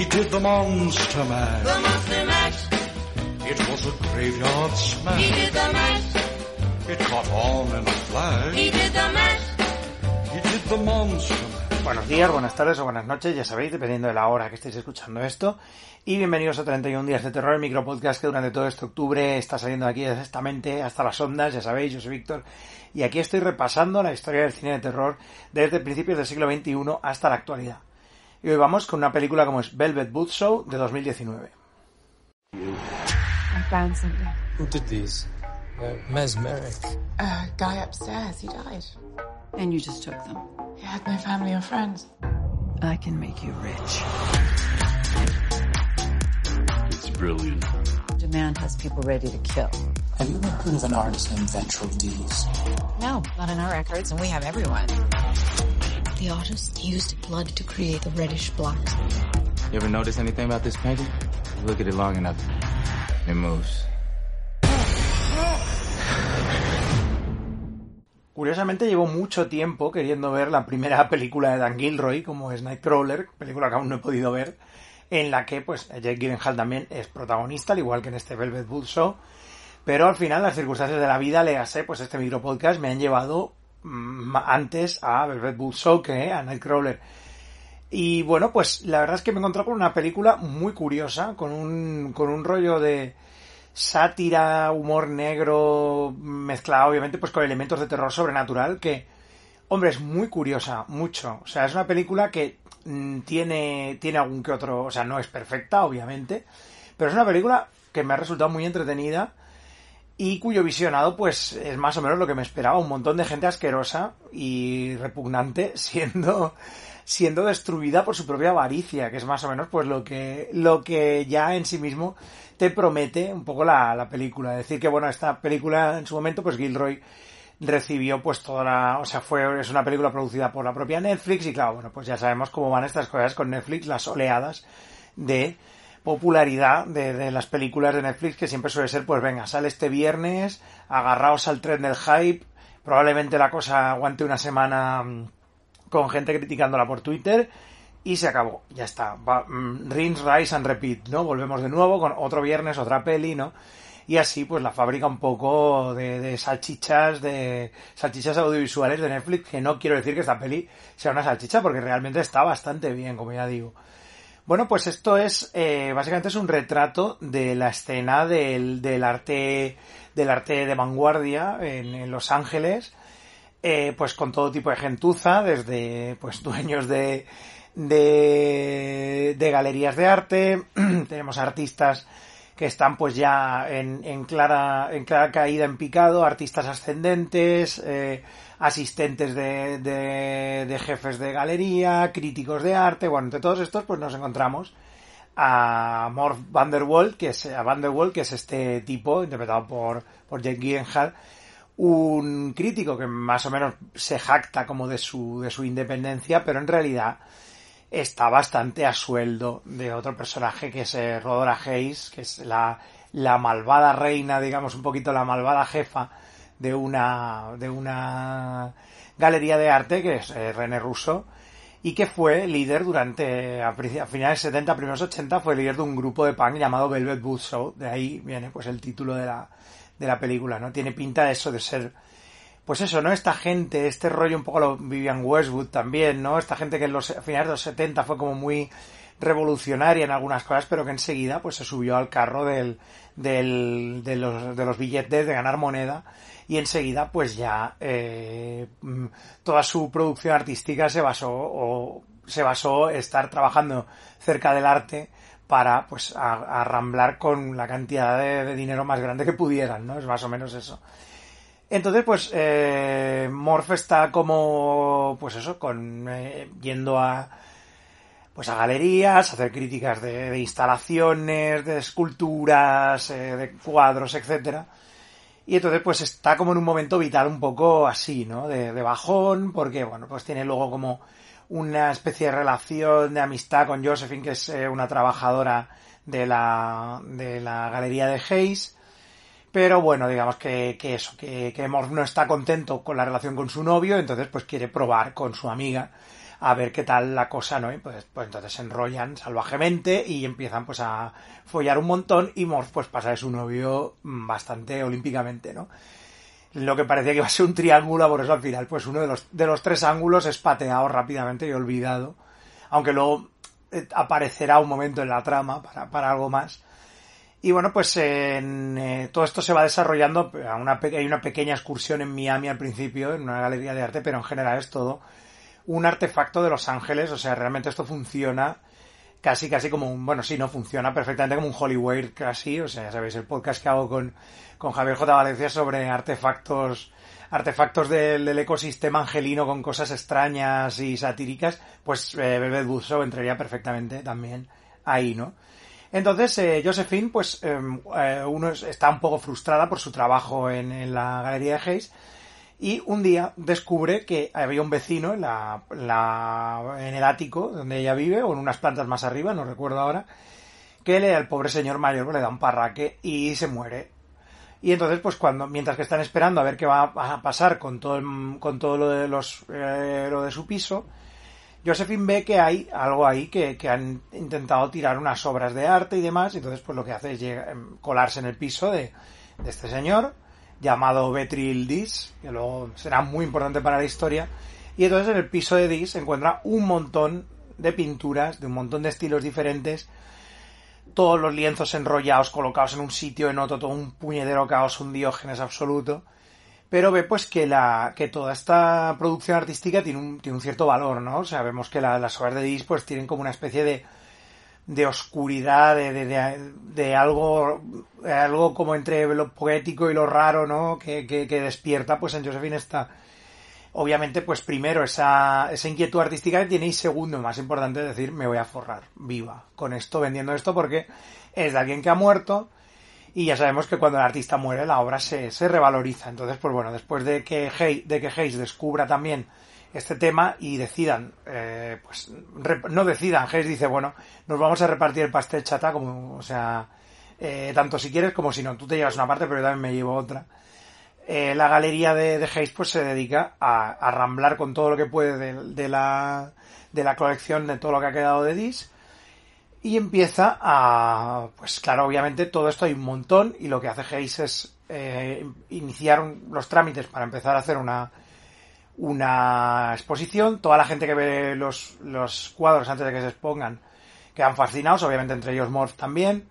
He did the Monster Mash. The Monster Mash. It was a graveyard smash. He did the mash. It caught on in a flash. He did the mash. He did the Monster Mash. Buenos días, buenas tardes o buenas noches, ya sabéis, dependiendo de la hora que estéis escuchando esto. Y bienvenidos a 31 días de terror, el micropodcast que durante todo este octubre está saliendo aquí exactamente hasta las ondas, ya sabéis, yo soy Víctor. Y aquí estoy repasando la historia del cine de terror desde principios del siglo XXI hasta la actualidad. Y hoy vamos con una película como es Velvet Show de 2019. I found something. Who did these? They're mesmeric. A guy upstairs, he died. And you just took them. He had no family or friends. I can make you rich. It's brilliant. Demand has people ready to kill. Have you ever heard of an artist named Ventral Dees? No, not in our records, and we have everyone. The artist used blood to create the reddish black. You ever notice anything about this painting? You look at it long enough, it moves. Curiosamente llevo mucho tiempo queriendo ver la primera película de Dan Gilroy, como es Nightcrawler, película que aún no he podido ver, en la que pues Jake Gyllenhaal también es protagonista, al igual que en este Velvet Bullshow, pero al final las circunstancias de la vida, le hace pues este micropodcast me han llevado antes a Velvet Bullshow que a Nightcrawler. Y bueno, pues la verdad es que me he encontrado con una película muy curiosa, con un, con un rollo de sátira, humor negro, mezclado obviamente pues con elementos de terror sobrenatural que, hombre, es muy curiosa, mucho. O sea, es una película que mm, tiene, tiene algún que otro, o sea, no es perfecta, obviamente, pero es una película que me ha resultado muy entretenida y cuyo visionado pues es más o menos lo que me esperaba, un montón de gente asquerosa y repugnante siendo siendo destruida por su propia avaricia, que es más o menos pues lo que lo que ya en sí mismo te promete un poco la, la película. Decir que bueno, esta película en su momento pues Gilroy recibió pues toda la, o sea, fue es una película producida por la propia Netflix y claro, bueno, pues ya sabemos cómo van estas cosas con Netflix, las oleadas de popularidad de, de, las películas de Netflix que siempre suele ser pues venga, sale este viernes, agarraos al tren del hype, probablemente la cosa aguante una semana con gente criticándola por Twitter y se acabó, ya está. Va, mm, rinse, rise and repeat, ¿no? Volvemos de nuevo con otro viernes, otra peli, ¿no? Y así, pues la fábrica un poco de, de, salchichas, de salchichas audiovisuales de Netflix, que no quiero decir que esta peli sea una salchicha, porque realmente está bastante bien, como ya digo. Bueno, pues esto es, eh, básicamente es un retrato de la escena del, del arte, del arte de vanguardia en, Los Ángeles, eh, pues con todo tipo de gentuza, desde, pues dueños de, de, de galerías de arte, tenemos artistas que están pues ya en, en, clara, en clara caída en picado, artistas ascendentes, eh, asistentes de, de, de, jefes de galería, críticos de arte, bueno, entre todos estos pues nos encontramos a Morph Vanderwall, que es, a Vanderwall, que es este tipo, interpretado por, por Jake Gyllenhaal, un crítico que más o menos se jacta como de su, de su independencia, pero en realidad está bastante a sueldo de otro personaje que es eh, Rodora Hayes, que es la, la malvada reina, digamos un poquito la malvada jefa de una, de una galería de arte que es eh, René Russo y que fue líder durante, a, finales 70, primeros 80, fue líder de un grupo de punk llamado Velvet Buzzsaw, de ahí viene pues el título de la, de la película, ¿no? Tiene pinta de eso, de ser pues eso, ¿no? Esta gente, este rollo un poco lo Vivian Westwood también, ¿no? Esta gente que en los finales de los 70 fue como muy revolucionaria en algunas cosas, pero que enseguida pues se subió al carro del, del, de, los, de los billetes, de ganar moneda, y enseguida pues ya eh, toda su producción artística se basó o se basó estar trabajando cerca del arte para pues arramblar con la cantidad de dinero más grande que pudieran, ¿no? Es más o menos eso. Entonces, pues, eh, Morph está como, pues eso, con, eh, yendo a, pues a galerías, a hacer críticas de, instalaciones, de esculturas, eh, de cuadros, etcétera. Y entonces, pues está como en un momento vital un poco así, ¿no? De, de bajón, porque, bueno, pues tiene luego como una especie de relación de amistad con Josephine, que es eh, una trabajadora de la, de la galería de Hayes pero bueno, digamos que, que eso, que, que no está contento con la relación con su novio, entonces pues quiere probar con su amiga a ver qué tal la cosa, ¿no? Y pues, pues entonces se enrollan salvajemente y empiezan pues a follar un montón y Morph pues pasa de su novio bastante olímpicamente, ¿no? Lo que parecía que iba a ser un triángulo, por eso al final pues uno de los, de los tres ángulos es pateado rápidamente y olvidado. Aunque luego eh, aparecerá un momento en la trama para, para algo más. Y bueno, pues en, eh, todo esto se va desarrollando, a una, hay una pequeña excursión en Miami al principio, en una galería de arte, pero en general es todo un artefacto de Los Ángeles, o sea, realmente esto funciona casi, casi como un, bueno, sí, no funciona perfectamente como un Hollywood casi, o sea, sabéis, el podcast que hago con, con Javier J. Valencia sobre artefactos, artefactos del, del ecosistema angelino con cosas extrañas y satíricas, pues eh, Velvet Buzzsaw entraría perfectamente también ahí, ¿no? Entonces, eh, Josephine, pues, eh, eh, uno es- está un poco frustrada por su trabajo en, en la galería de Hayes y un día descubre que había un vecino en, la, la- en el ático donde ella vive, o en unas plantas más arriba, no recuerdo ahora, que le, al pobre señor mayor pues, le da un parraque y se muere. Y entonces, pues cuando, mientras que están esperando a ver qué va a pasar con todo, el- con todo lo de los, eh, lo de su piso, Josephine ve que hay algo ahí que, han intentado tirar unas obras de arte y demás, y entonces pues lo que hace es em, colarse en el piso de, este señor, llamado Betril Dis, que luego será muy importante para la historia, y entonces en el piso de Dis se encuentra un montón de pinturas, de un montón de estilos diferentes, todos los lienzos enrollados, colocados en un sitio, en otro, todo un puñedero caos, un diógenes absoluto, pero ve pues que la que toda esta producción artística tiene un, tiene un cierto valor, ¿no? O sea, vemos que la- las obras de Dis pues tienen como una especie de de oscuridad, de, de, de- algo algo como entre lo poético y lo raro, ¿no? Que, que, que despierta pues en Josephine esta obviamente pues primero esa, esa inquietud artística que tiene y segundo, más importante, decir me voy a forrar viva con esto, vendiendo esto porque es de alguien que ha muerto y ya sabemos que cuando el artista muere la obra se, se revaloriza. Entonces, pues bueno, después de que Hayes, de que Hayes descubra también este tema y decidan, eh, pues no decidan, Hayes dice, bueno, nos vamos a repartir el pastel chata como, o sea, eh, tanto si quieres como si no, tú te llevas una parte pero yo también me llevo otra. Eh, la galería de, de Hayes pues se dedica a, a ramblar con todo lo que puede de, de la, de la colección de todo lo que ha quedado de Dis y empieza a, pues claro, obviamente todo esto hay un montón y lo que hace Hayes es eh, iniciar los trámites para empezar a hacer una, una exposición. Toda la gente que ve los, los cuadros antes de que se expongan quedan fascinados, obviamente entre ellos Morph también.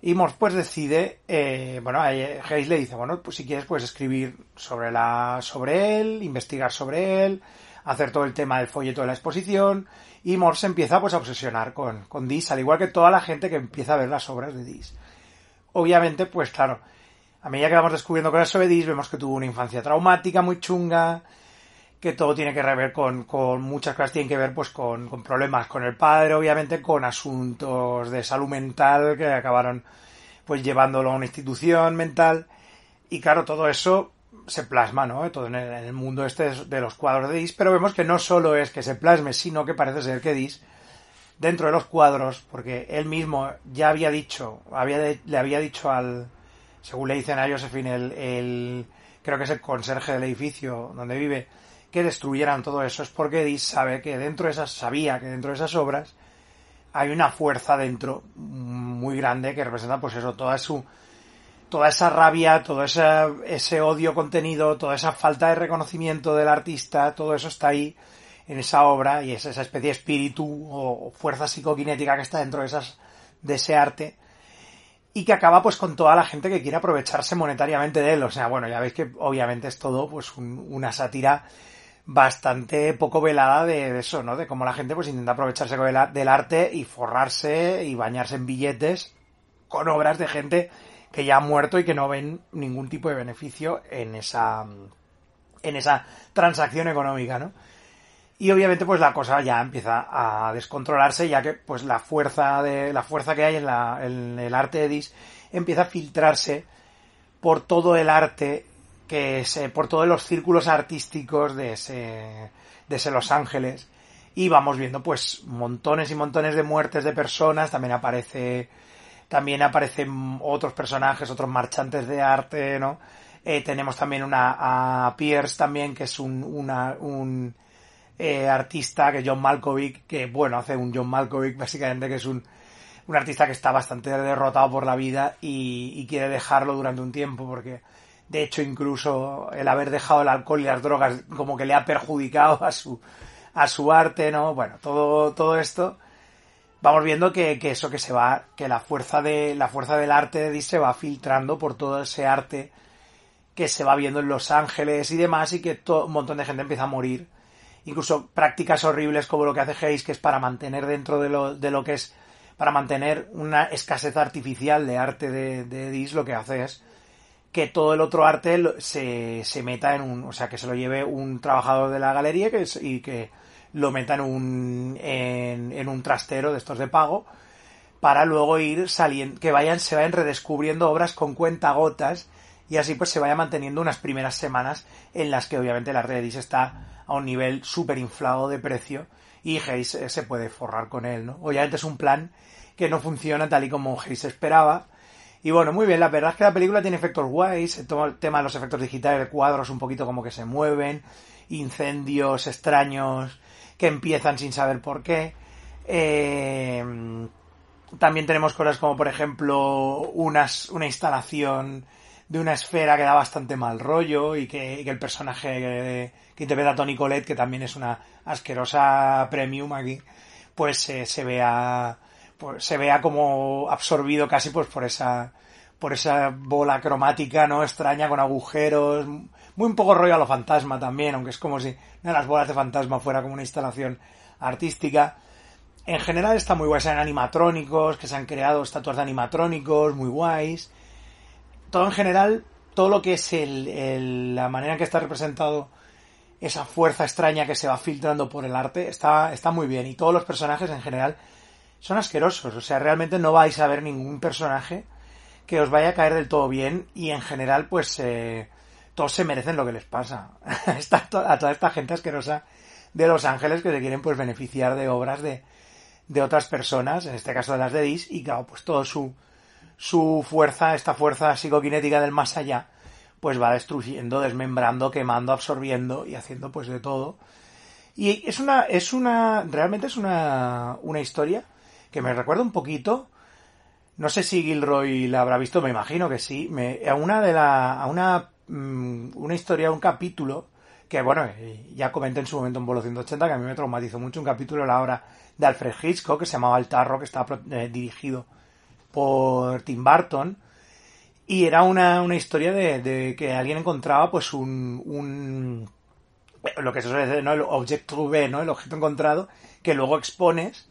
Y Morph pues decide, eh, bueno, eh, Hayes le dice, bueno, pues si quieres puedes escribir sobre la, sobre él, investigar sobre él, hacer todo el tema del folleto de la exposición, y Morph se empieza pues a obsesionar con, con Dis, al igual que toda la gente que empieza a ver las obras de Dis. Obviamente, pues claro, a medida que vamos descubriendo cosas sobre Dis, vemos que tuvo una infancia traumática muy chunga, que todo tiene que ver con, con muchas cosas tienen que ver pues con, con problemas con el padre, obviamente con asuntos de salud mental que acabaron pues llevándolo a una institución mental y claro todo eso se plasma, ¿no? Todo en el, mundo este de los cuadros de Dis, pero vemos que no solo es que se plasme, sino que parece ser que Dis dentro de los cuadros, porque él mismo ya había dicho, había le había dicho al, según le dicen a Josephine, el, el- creo que es el conserje del edificio donde vive, que destruyeran todo eso, es porque Dis sabe que dentro de esas, sabía que dentro de esas obras hay una fuerza dentro muy grande que representa pues eso, toda su, toda esa rabia, todo ese, ese odio contenido, toda esa falta de reconocimiento del artista, todo eso está ahí en esa obra y es esa especie de espíritu o, fuerza psicoquinética que está dentro de esas, de ese arte y que acaba pues con toda la gente que quiere aprovecharse monetariamente de él. O sea, bueno, ya veis que obviamente es todo pues un- una sátira bastante poco velada de, de eso, ¿no? De cómo la gente pues intenta aprovecharse del arte y forrarse y bañarse en billetes con obras de gente que ya ha muerto y que no ven ningún tipo de beneficio en esa en esa transacción económica, ¿no? Y obviamente pues la cosa ya empieza a descontrolarse ya que pues la fuerza de la fuerza que hay en, la, en el arte de Dis empieza a filtrarse por todo el arte que se, por todos los círculos artísticos de ese, de ese Los Ángeles y vamos viendo pues montones y montones de muertes de personas, también aparece también aparecen otros personajes, otros marchantes de arte, ¿no? Eh, tenemos también una a Pierce también que es un, una, un eh, artista, que John Malkovich, que bueno, hace un John Malkovich básicamente que es un, un artista que está bastante derrotado por la vida y, y quiere dejarlo durante un tiempo porque de hecho incluso el haber dejado el alcohol y las drogas como que le ha perjudicado a su a su arte, ¿no? Bueno, todo todo esto vamos viendo que, que eso que se va que la fuerza de la fuerza del arte de Dis se va filtrando por todo ese arte que se va viendo en Los Ángeles y demás y que un montón de gente empieza a morir. Incluso prácticas horribles como lo que hace Hayes que es para mantener dentro de lo, de lo que es para mantener una escasez artificial de arte de, Dis lo que hace es que todo el otro arte se, se meta en un, o sea, que se lo lleve un trabajador de la galería que y que lo meta en un, en, en, un trastero de estos de pago para luego ir saliendo, que vayan, se vayan redescubriendo obras con cuentagotas y así pues se vaya manteniendo unas primeras semanas en las que obviamente el arte de Dis está a un nivel súper inflado de precio y Hayes se puede forrar con él, ¿no? Obviamente es un plan que no funciona tal y como Hayes esperaba. Y bueno, muy bien, la verdad es que la película tiene efectos guays, el tema de los efectos digitales, de cuadros un poquito como que se mueven, incendios extraños que empiezan sin saber por qué. Eh, también tenemos cosas como, por ejemplo, una instalación de una esfera que da bastante mal rollo y que, el personaje que, que, interpreta Tony Colette, que también es una asquerosa premium aquí, pues eh, se vea pues, se vea como absorbido casi pues por esa por esa bola cromática no extraña con agujeros muy un poco rollo a lo fantasma también aunque es como si una de las bolas de fantasma fuera como una instalación artística. En general está muy guay se animatrónicos que se han creado estatuas de animatrónicos muy guays. Todo en general todo lo que es el, el, la manera en que está representado esa fuerza extraña que se va filtrando por el arte está, está muy bien. Y todos los personajes en general son asquerosos. O sea, realmente no vais a ver ningún personaje que os vaya a caer del todo bien y en general, pues, eh, todos se merecen lo que les pasa. Está a toda esta gente asquerosa de Los Ángeles que se quieren, pues, beneficiar de obras de, de otras personas, en este caso de las de Dis, y claro, pues todo su, su fuerza, esta fuerza psicoquinética del más allá, pues va destruyendo, desmembrando, quemando, absorbiendo y haciendo pues de todo. Y es una, es una, realmente es una, una historia que me recuerda un poquito, no sé si Gilroy la habrá visto, me imagino que sí, me, a una de la, a una, mmm, una historia, un capítulo, que bueno, ya comenté en su momento en Bolo 180, que a mí me traumatizó mucho, un capítulo de la obra de Alfred Hitchcock, que se llamaba El Tarro, que estaba eh, dirigido por Tim Burton, y era una, una historia de, de, que alguien encontraba pues un, un lo que se suele decir, ¿no? El object trouvé, ¿no? El objeto encontrado, que luego expones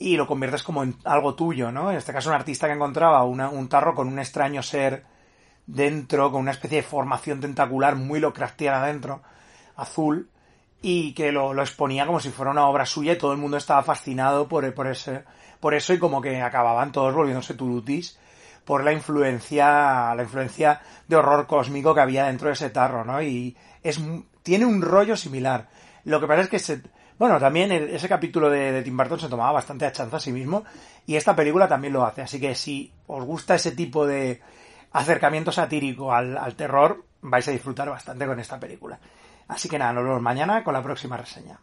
y lo conviertes como en algo tuyo, ¿no? En este caso un artista que encontraba un tarro con un extraño ser dentro, con una especie de formación tentacular muy Lovecraftiana dentro, azul, y que lo, exponía como si fuera una obra suya y todo el mundo estaba fascinado por, por, ese, por eso y como que acababan todos volviéndose turutis por la influencia, la influencia de horror cósmico que había dentro de ese tarro, ¿no? Y es, tiene un rollo similar. Lo que pasa es que se, bueno, también ese capítulo de, de, Tim Burton se tomaba bastante a chanza a sí mismo y esta película también lo hace. Así que si os gusta ese tipo de acercamiento satírico al, al terror, vais a disfrutar bastante con esta película. Así que nada, nos vemos mañana con la próxima reseña.